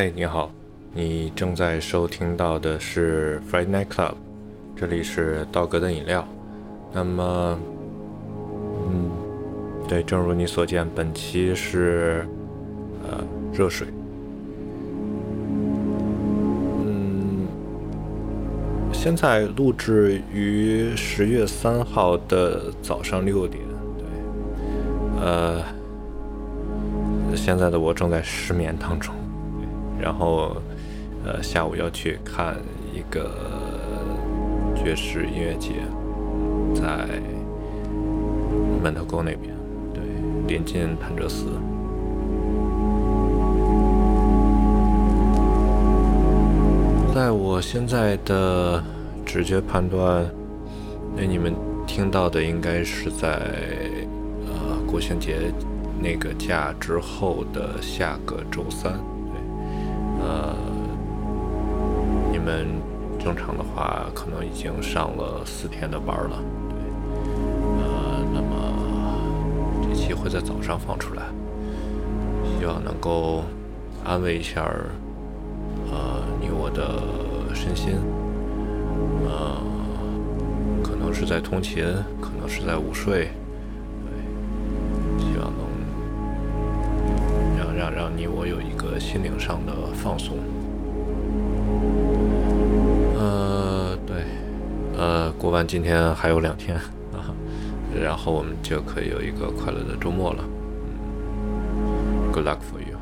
哎，你好，你正在收听到的是 Friday Night Club，这里是道格的饮料。那么，嗯，对，正如你所见，本期是呃热水。嗯，现在录制于十月三号的早上六点。对，呃，现在的我正在失眠当中。然后，呃，下午要去看一个爵士音乐节，在门头沟那边，对，临近潭柘寺。在我现在的直觉判断，那你们听到的应该是在呃国庆节那个假之后的下个周三。呃，你们正常的话，可能已经上了四天的班了，对。呃，那么这期会在早上放出来，希望能够安慰一下呃你我的身心。呃，可能是在通勤，可能是在午睡，你我有一个心灵上的。放松，呃，对，呃，过完今天还有两天啊，然后我们就可以有一个快乐的周末了。Good luck for you.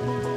Bye.